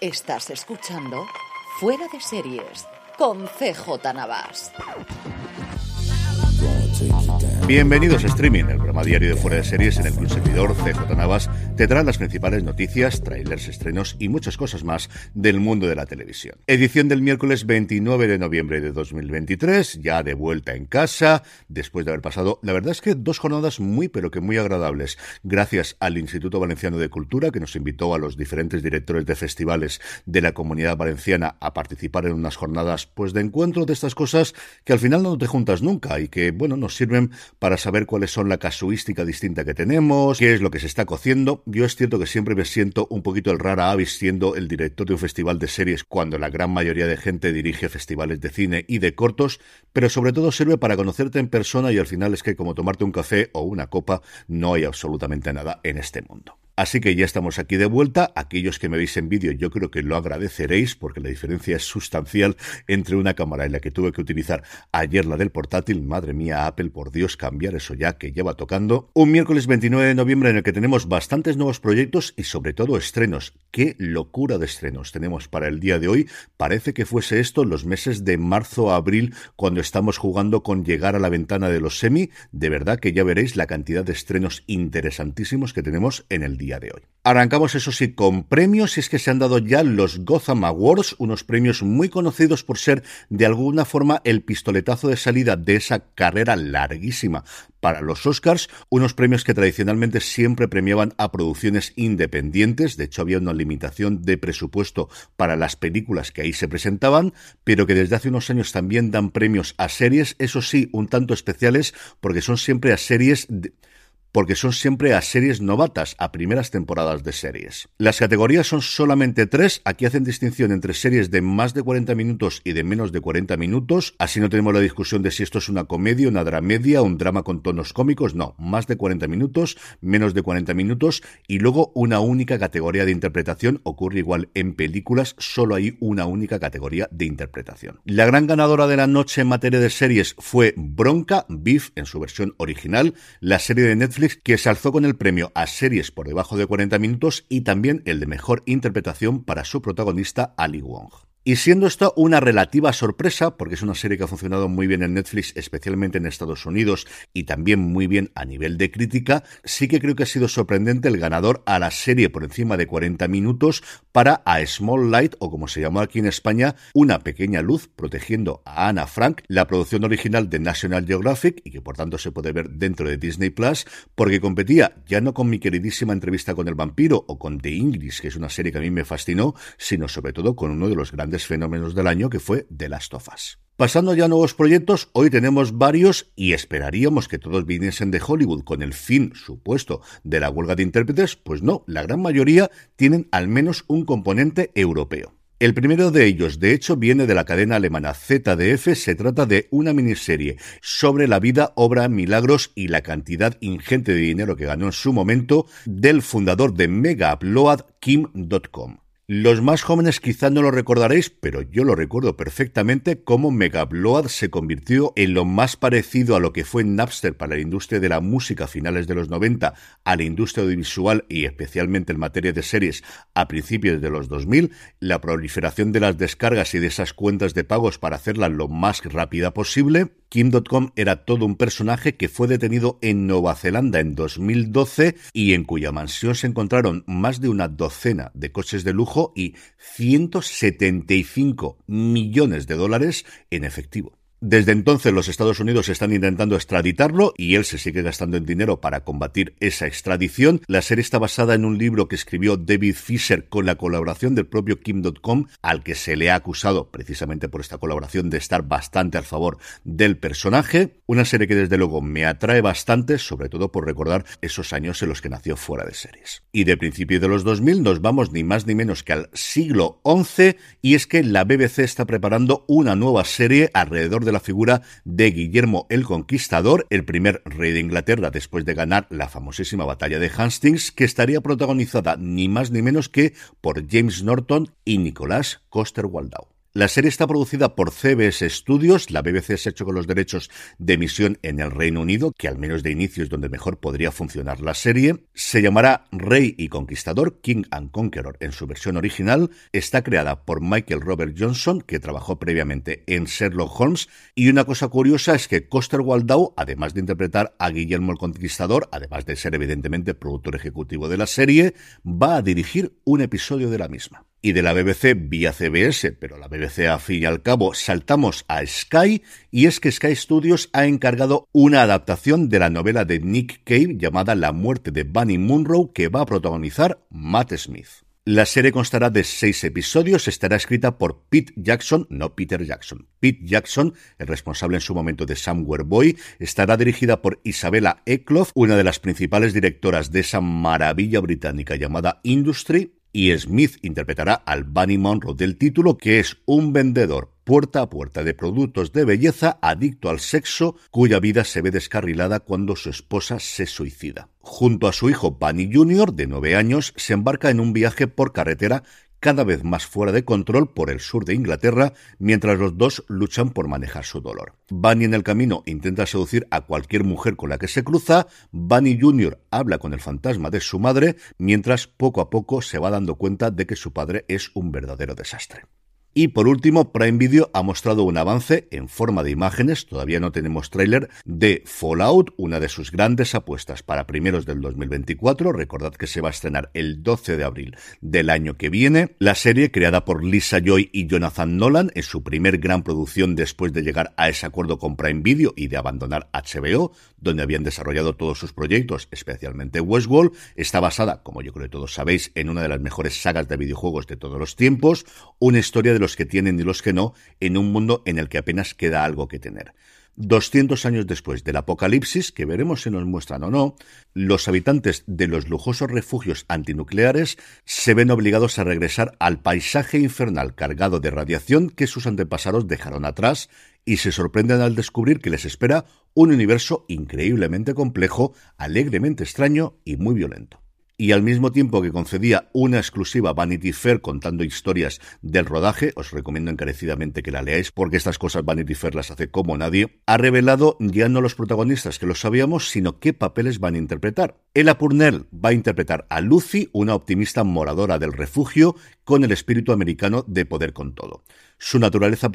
Estás escuchando Fuera de Series con CJ Navas. Bienvenidos a Streaming, el programa diario de fuera de series en el que un servidor, CJ Navas, te trae las principales noticias, trailers, estrenos y muchas cosas más del mundo de la televisión. Edición del miércoles 29 de noviembre de 2023, ya de vuelta en casa, después de haber pasado, la verdad es que dos jornadas muy pero que muy agradables, gracias al Instituto Valenciano de Cultura que nos invitó a los diferentes directores de festivales de la comunidad valenciana a participar en unas jornadas pues de encuentro de estas cosas que al final no te juntas nunca y que, bueno, nos sirven para saber cuáles son la casuística distinta que tenemos, qué es lo que se está cociendo. Yo es cierto que siempre me siento un poquito el rara avis siendo el director de un festival de series cuando la gran mayoría de gente dirige festivales de cine y de cortos, pero sobre todo sirve para conocerte en persona y al final es que como tomarte un café o una copa no hay absolutamente nada en este mundo. Así que ya estamos aquí de vuelta. Aquellos que me veis en vídeo, yo creo que lo agradeceréis porque la diferencia es sustancial entre una cámara en la que tuve que utilizar ayer la del portátil. Madre mía, Apple, por Dios, cambiar eso ya que lleva tocando. Un miércoles 29 de noviembre en el que tenemos bastantes nuevos proyectos y sobre todo estrenos. Qué locura de estrenos tenemos para el día de hoy. Parece que fuese esto los meses de marzo a abril cuando estamos jugando con llegar a la ventana de los semi. De verdad que ya veréis la cantidad de estrenos interesantísimos que tenemos en el día de hoy. Arrancamos, eso sí, con premios, y es que se han dado ya los Gotham Awards, unos premios muy conocidos por ser de alguna forma el pistoletazo de salida de esa carrera larguísima para los Oscars, unos premios que tradicionalmente siempre premiaban a producciones independientes, de hecho había una limitación de presupuesto para las películas que ahí se presentaban, pero que desde hace unos años también dan premios a series, eso sí, un tanto especiales, porque son siempre a series... porque son siempre a series novatas, a primeras temporadas de series. Las categorías son solamente tres, aquí hacen distinción entre series de más de 40 minutos y de menos de 40 minutos, así no tenemos la discusión de si esto es una comedia, una dramedia, un drama con tonos cómicos, no, más de 40 minutos, menos de 40 minutos y luego una única categoría de interpretación, ocurre igual en películas, solo hay una única categoría de interpretación. La gran ganadora de la noche en materia de series fue Bronca, Beef en su versión original, la serie de Netflix que se alzó con el premio a series por debajo de 40 minutos y también el de mejor interpretación para su protagonista Ali Wong. Y siendo esto una relativa sorpresa, porque es una serie que ha funcionado muy bien en Netflix, especialmente en Estados Unidos, y también muy bien a nivel de crítica, sí que creo que ha sido sorprendente el ganador a la serie por encima de 40 minutos para A Small Light, o como se llamó aquí en España, Una pequeña luz, protegiendo a Anna Frank, la producción original de National Geographic, y que por tanto se puede ver dentro de Disney Plus, porque competía ya no con mi queridísima entrevista con el vampiro o con The English, que es una serie que a mí me fascinó, sino sobre todo con uno de los grandes fenómenos del año que fue The Last of Us. Pasando ya a nuevos proyectos, hoy tenemos varios y esperaríamos que todos viniesen de Hollywood con el fin supuesto de la huelga de intérpretes, pues no, la gran mayoría tienen al menos un componente europeo. El primero de ellos, de hecho, viene de la cadena alemana ZDF. Se trata de una miniserie sobre la vida, obra, milagros y la cantidad ingente de dinero que ganó en su momento del fundador de Mega Upload, Kim.com. Los más jóvenes quizá no lo recordaréis, pero yo lo recuerdo perfectamente cómo Megabload se convirtió en lo más parecido a lo que fue Napster para la industria de la música a finales de los 90, a la industria audiovisual y especialmente en materia de series a principios de los 2000, la proliferación de las descargas y de esas cuentas de pagos para hacerlas lo más rápida posible, Kim.com era todo un personaje que fue detenido en Nueva Zelanda en 2012 y en cuya mansión se encontraron más de una docena de coches de lujo y 175 millones de dólares en efectivo. Desde entonces los Estados Unidos están intentando extraditarlo y él se sigue gastando en dinero para combatir esa extradición. La serie está basada en un libro que escribió David Fisher con la colaboración del propio Kim.com, al que se le ha acusado precisamente por esta colaboración de estar bastante al favor del personaje. Una serie que desde luego me atrae bastante, sobre todo por recordar esos años en los que nació fuera de series. Y de principio de los 2000 nos vamos ni más ni menos que al siglo XI y es que la BBC está preparando una nueva serie alrededor la figura de Guillermo el Conquistador, el primer rey de Inglaterra después de ganar la famosísima batalla de Hastings, que estaría protagonizada ni más ni menos que por James Norton y Nicolás Coster-Waldau. La serie está producida por CBS Studios, la BBC se ha hecho con los derechos de emisión en el Reino Unido, que al menos de inicio es donde mejor podría funcionar la serie. Se llamará Rey y Conquistador, King and Conqueror en su versión original. Está creada por Michael Robert Johnson, que trabajó previamente en Sherlock Holmes. Y una cosa curiosa es que Coster Waldau, además de interpretar a Guillermo el Conquistador, además de ser evidentemente productor ejecutivo de la serie, va a dirigir un episodio de la misma y de la BBC vía CBS, pero la BBC a fin y al cabo saltamos a Sky y es que Sky Studios ha encargado una adaptación de la novela de Nick Cave llamada La muerte de Bunny Munro que va a protagonizar Matt Smith. La serie constará de seis episodios, estará escrita por Pete Jackson, no Peter Jackson. Pete Jackson, el responsable en su momento de Somewhere Boy, estará dirigida por Isabella Eckloff, una de las principales directoras de esa maravilla británica llamada Industry, y Smith interpretará al Bunny Monroe del título, que es un vendedor puerta a puerta de productos de belleza adicto al sexo, cuya vida se ve descarrilada cuando su esposa se suicida. Junto a su hijo Bunny Jr., de nueve años, se embarca en un viaje por carretera cada vez más fuera de control por el sur de Inglaterra, mientras los dos luchan por manejar su dolor. Bunny en el camino intenta seducir a cualquier mujer con la que se cruza, Bunny Jr. habla con el fantasma de su madre, mientras poco a poco se va dando cuenta de que su padre es un verdadero desastre. Y por último, Prime Video ha mostrado un avance en forma de imágenes, todavía no tenemos tráiler, de Fallout, una de sus grandes apuestas para primeros del 2024. Recordad que se va a estrenar el 12 de abril del año que viene. La serie, creada por Lisa Joy y Jonathan Nolan, es su primer gran producción después de llegar a ese acuerdo con Prime Video y de abandonar HBO, donde habían desarrollado todos sus proyectos, especialmente Westworld. Está basada, como yo creo que todos sabéis, en una de las mejores sagas de videojuegos de todos los tiempos, una historia de los que tienen y los que no, en un mundo en el que apenas queda algo que tener. 200 años después del apocalipsis, que veremos si nos muestran o no, los habitantes de los lujosos refugios antinucleares se ven obligados a regresar al paisaje infernal cargado de radiación que sus antepasados dejaron atrás y se sorprenden al descubrir que les espera un universo increíblemente complejo, alegremente extraño y muy violento y al mismo tiempo que concedía una exclusiva Vanity Fair contando historias del rodaje, os recomiendo encarecidamente que la leáis porque estas cosas Vanity Fair las hace como nadie, ha revelado ya no los protagonistas que lo sabíamos, sino qué papeles van a interpretar. Ella Purnell va a interpretar a Lucy, una optimista moradora del refugio, con el espíritu americano de poder con todo. Su naturaleza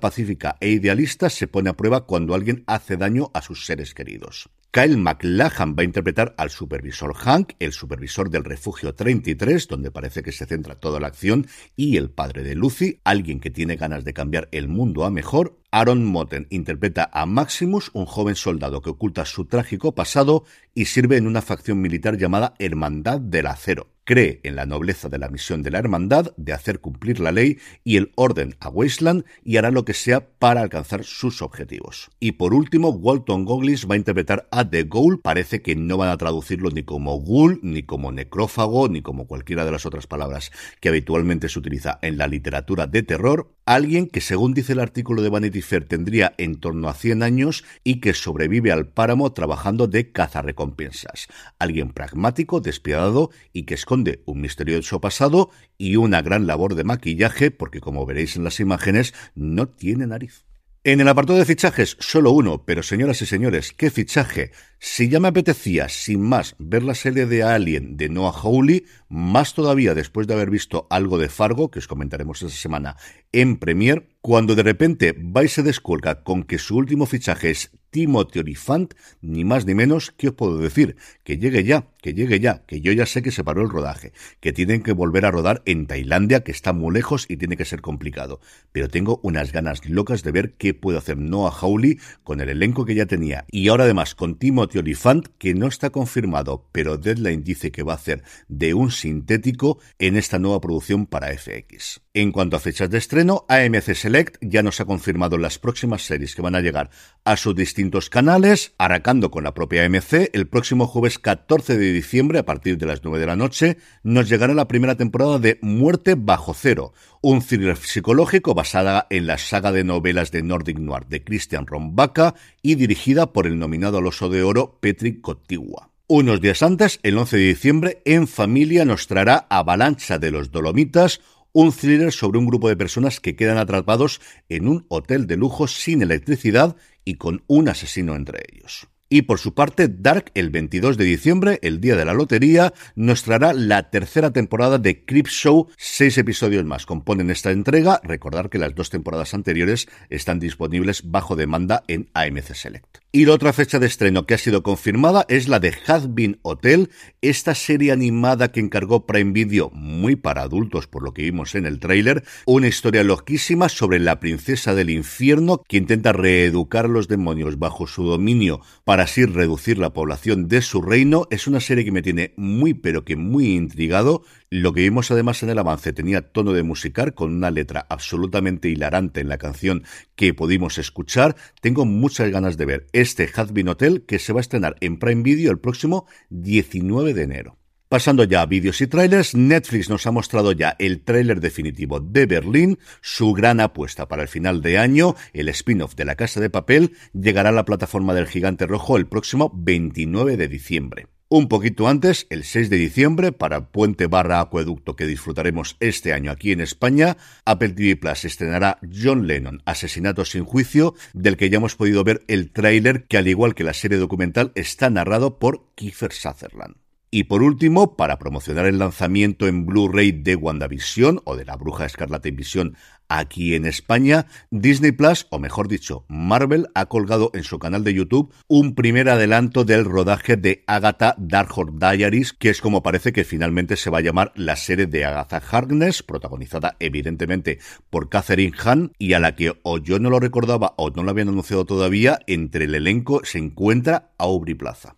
pacífica e idealista se pone a prueba cuando alguien hace daño a sus seres queridos. Kyle McLachlan va a interpretar al supervisor Hank, el supervisor del refugio 33, donde parece que se centra toda la acción, y el padre de Lucy, alguien que tiene ganas de cambiar el mundo a mejor. Aaron Motten interpreta a Maximus, un joven soldado que oculta su trágico pasado y sirve en una facción militar llamada Hermandad del Acero cree en la nobleza de la misión de la hermandad de hacer cumplir la ley y el orden a Wasteland y hará lo que sea para alcanzar sus objetivos. Y por último, Walton Goggins va a interpretar a The Ghoul. Parece que no van a traducirlo ni como ghoul, ni como necrófago, ni como cualquiera de las otras palabras que habitualmente se utiliza en la literatura de terror. Alguien que, según dice el artículo de Vanity Fair, tendría en torno a 100 años y que sobrevive al páramo trabajando de cazarrecompensas. Alguien pragmático, despiadado y que esconde un misterioso pasado y una gran labor de maquillaje, porque como veréis en las imágenes, no tiene nariz. En el apartado de fichajes, solo uno, pero señoras y señores, ¿qué fichaje? Si ya me apetecía, sin más, ver la serie de Alien de Noah Hawley, más todavía después de haber visto algo de Fargo, que os comentaremos esta semana en Premiere, cuando de repente vais se descuelga con que su último fichaje es Timothy Olyphant, ni más ni menos, ¿qué os puedo decir? Que llegue ya. Que llegue ya, que yo ya sé que se paró el rodaje, que tienen que volver a rodar en Tailandia, que está muy lejos y tiene que ser complicado. Pero tengo unas ganas locas de ver qué puede hacer Noah Hawley con el elenco que ya tenía. Y ahora además con Timothy Olyphant, que no está confirmado, pero Deadline dice que va a hacer de un sintético en esta nueva producción para FX. En cuanto a fechas de estreno, AMC Select ya nos ha confirmado las próximas series que van a llegar a sus distintos canales, aracando con la propia AMC. El próximo jueves 14 de diciembre, a partir de las 9 de la noche, nos llegará la primera temporada de Muerte bajo cero, un thriller psicológico basada en la saga de novelas de Nordic Noir de Christian Rombacca y dirigida por el nominado al Oso de Oro Petri Cotigua. Unos días antes, el 11 de diciembre, En Familia nos traerá Avalancha de los Dolomitas, un thriller sobre un grupo de personas que quedan atrapados en un hotel de lujo sin electricidad y con un asesino entre ellos. Y por su parte, Dark, el 22 de diciembre, el día de la lotería, nos traerá la tercera temporada de Creep Show. Seis episodios más componen esta entrega. Recordar que las dos temporadas anteriores están disponibles bajo demanda en AMC Select. Y la otra fecha de estreno que ha sido confirmada es la de Has Been Hotel, esta serie animada que encargó Prime Video, muy para adultos por lo que vimos en el tráiler, una historia loquísima sobre la princesa del infierno que intenta reeducar a los demonios bajo su dominio para así reducir la población de su reino. Es una serie que me tiene muy pero que muy intrigado lo que vimos además en el avance tenía tono de musical con una letra absolutamente hilarante en la canción que pudimos escuchar. Tengo muchas ganas de ver este Has Hotel que se va a estrenar en Prime Video el próximo 19 de enero. Pasando ya a vídeos y trailers, Netflix nos ha mostrado ya el tráiler definitivo de Berlín, su gran apuesta para el final de año, el spin-off de La Casa de Papel, llegará a la plataforma del Gigante Rojo el próximo 29 de diciembre. Un poquito antes, el 6 de diciembre, para Puente Barra Acueducto que disfrutaremos este año aquí en España, Apple TV Plus estrenará John Lennon, Asesinato sin juicio, del que ya hemos podido ver el tráiler que al igual que la serie documental está narrado por Kiefer Sutherland. Y por último, para promocionar el lanzamiento en Blu-ray de WandaVision o de la Bruja Escarlata Visión aquí en España, Disney Plus, o mejor dicho, Marvel, ha colgado en su canal de YouTube un primer adelanto del rodaje de Agatha Darkhold Diaries, que es como parece que finalmente se va a llamar la serie de Agatha Harkness, protagonizada evidentemente por Catherine Hahn, y a la que o yo no lo recordaba o no lo habían anunciado todavía, entre el elenco se encuentra Aubrey Plaza.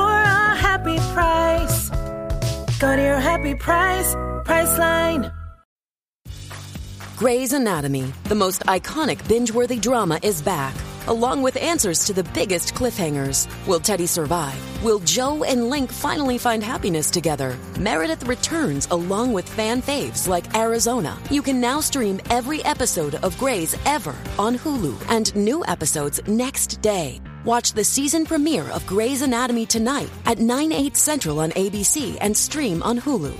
Go to your happy price, Priceline. Grey's Anatomy, the most iconic binge-worthy drama, is back, along with answers to the biggest cliffhangers. Will Teddy survive? Will Joe and Link finally find happiness together? Meredith returns along with fan faves like Arizona. You can now stream every episode of Grey's ever on Hulu and new episodes next day. Watch the season premiere of Grey's Anatomy tonight at 9, 8 central on ABC and stream on Hulu.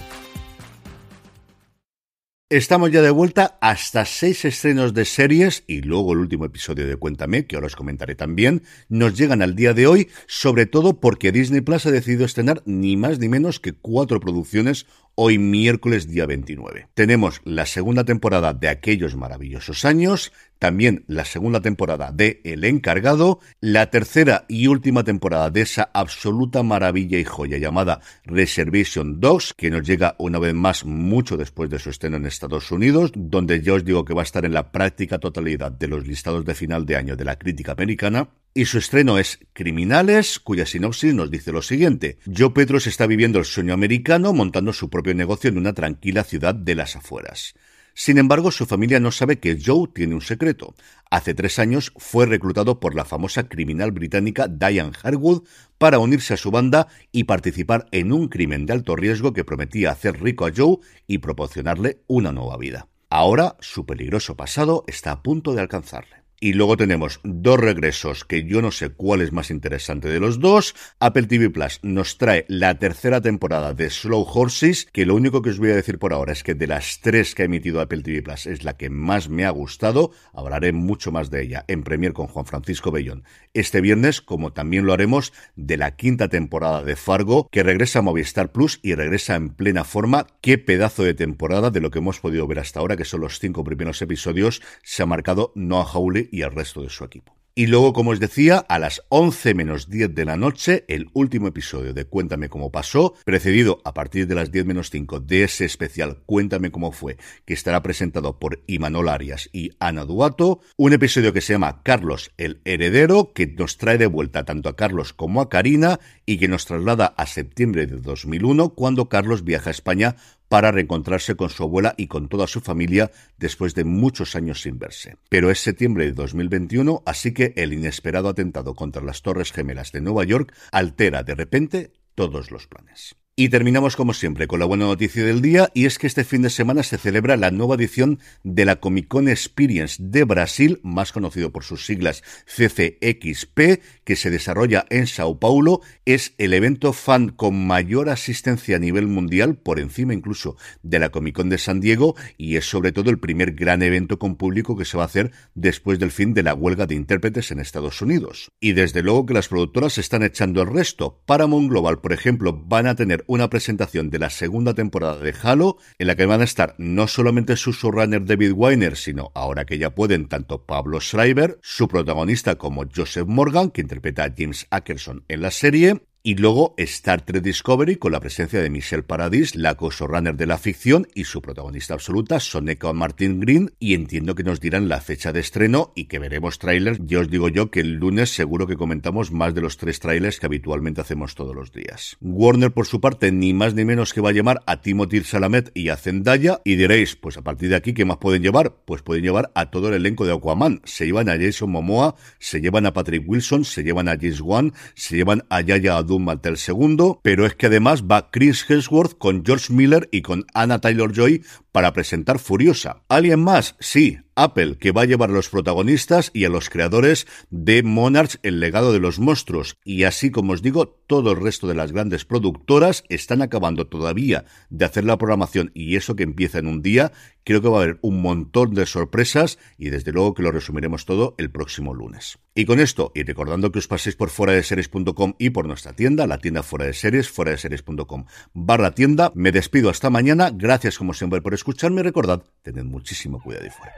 Estamos ya de vuelta hasta seis estrenos de series y luego el último episodio de Cuéntame, que ahora os comentaré también, nos llegan al día de hoy, sobre todo porque Disney Plus ha decidido estrenar ni más ni menos que cuatro producciones hoy miércoles día 29. Tenemos la segunda temporada de Aquellos maravillosos años, también la segunda temporada de El encargado, la tercera y última temporada de esa absoluta maravilla y joya llamada Reservation Dogs, que nos llega una vez más mucho después de su estreno en Estados Unidos, donde ya os digo que va a estar en la práctica totalidad de los listados de final de año de la crítica americana. Y su estreno es Criminales, cuya sinopsis nos dice lo siguiente. Joe Petros está viviendo el sueño americano montando su propio negocio en una tranquila ciudad de las afueras. Sin embargo, su familia no sabe que Joe tiene un secreto. Hace tres años fue reclutado por la famosa criminal británica Diane Harwood para unirse a su banda y participar en un crimen de alto riesgo que prometía hacer rico a Joe y proporcionarle una nueva vida. Ahora, su peligroso pasado está a punto de alcanzarle. Y luego tenemos dos regresos que yo no sé cuál es más interesante de los dos. Apple TV Plus nos trae la tercera temporada de Slow Horses, que lo único que os voy a decir por ahora es que de las tres que ha emitido Apple TV Plus es la que más me ha gustado. Hablaré mucho más de ella en Premier con Juan Francisco Bellón este viernes, como también lo haremos de la quinta temporada de Fargo, que regresa a Movistar Plus y regresa en plena forma. Qué pedazo de temporada de lo que hemos podido ver hasta ahora, que son los cinco primeros episodios, se ha marcado Noah Hawley y el resto de su equipo. Y luego, como os decía, a las 11 menos 10 de la noche, el último episodio de Cuéntame cómo pasó, precedido a partir de las 10 menos 5 de ese especial Cuéntame cómo fue, que estará presentado por Imanol Arias y Ana Duato, un episodio que se llama Carlos el Heredero, que nos trae de vuelta tanto a Carlos como a Karina y que nos traslada a septiembre de 2001, cuando Carlos viaja a España para reencontrarse con su abuela y con toda su familia después de muchos años sin verse. Pero es septiembre de 2021, así que el inesperado atentado contra las Torres Gemelas de Nueva York altera de repente todos los planes. Y terminamos como siempre con la buena noticia del día y es que este fin de semana se celebra la nueva edición de la Comic Con Experience de Brasil, más conocido por sus siglas CCXP, que se desarrolla en Sao Paulo. Es el evento fan con mayor asistencia a nivel mundial, por encima incluso de la Comic Con de San Diego, y es sobre todo el primer gran evento con público que se va a hacer después del fin de la huelga de intérpretes en Estados Unidos. Y desde luego que las productoras están echando el resto. Paramount Global, por ejemplo, van a tener una presentación de la segunda temporada de Halo, en la que van a estar no solamente su showrunner David Weiner, sino ahora que ya pueden tanto Pablo Schreiber, su protagonista como Joseph Morgan, que interpreta a James Ackerson en la serie, y luego Star Trek Discovery con la presencia de Michelle Paradis, la co-runner de la ficción y su protagonista absoluta, Soneca Martin Green. Y entiendo que nos dirán la fecha de estreno y que veremos trailers. Ya os digo yo que el lunes seguro que comentamos más de los tres trailers que habitualmente hacemos todos los días. Warner, por su parte, ni más ni menos que va a llamar a Timothy Salamet y a Zendaya. Y diréis, pues a partir de aquí, ¿qué más pueden llevar? Pues pueden llevar a todo el elenco de Aquaman. Se llevan a Jason Momoa, se llevan a Patrick Wilson, se llevan a James Wan, se llevan a Yaya Doom el segundo, pero es que además va Chris Hemsworth con George Miller y con Anna Taylor-Joy para presentar Furiosa. ¿Alguien más? Sí, Apple, que va a llevar a los protagonistas y a los creadores de Monarch, el legado de los monstruos. Y así como os digo, todo el resto de las grandes productoras están acabando todavía de hacer la programación y eso que empieza en un día. Creo que va a haber un montón de sorpresas y desde luego que lo resumiremos todo el próximo lunes. Y con esto, y recordando que os paséis por fuera de series.com y por nuestra tienda, la tienda fuera de series, fuera de series.com barra tienda, me despido hasta mañana. Gracias como siempre por escucharme. Recordad, tened muchísimo cuidado y fuera.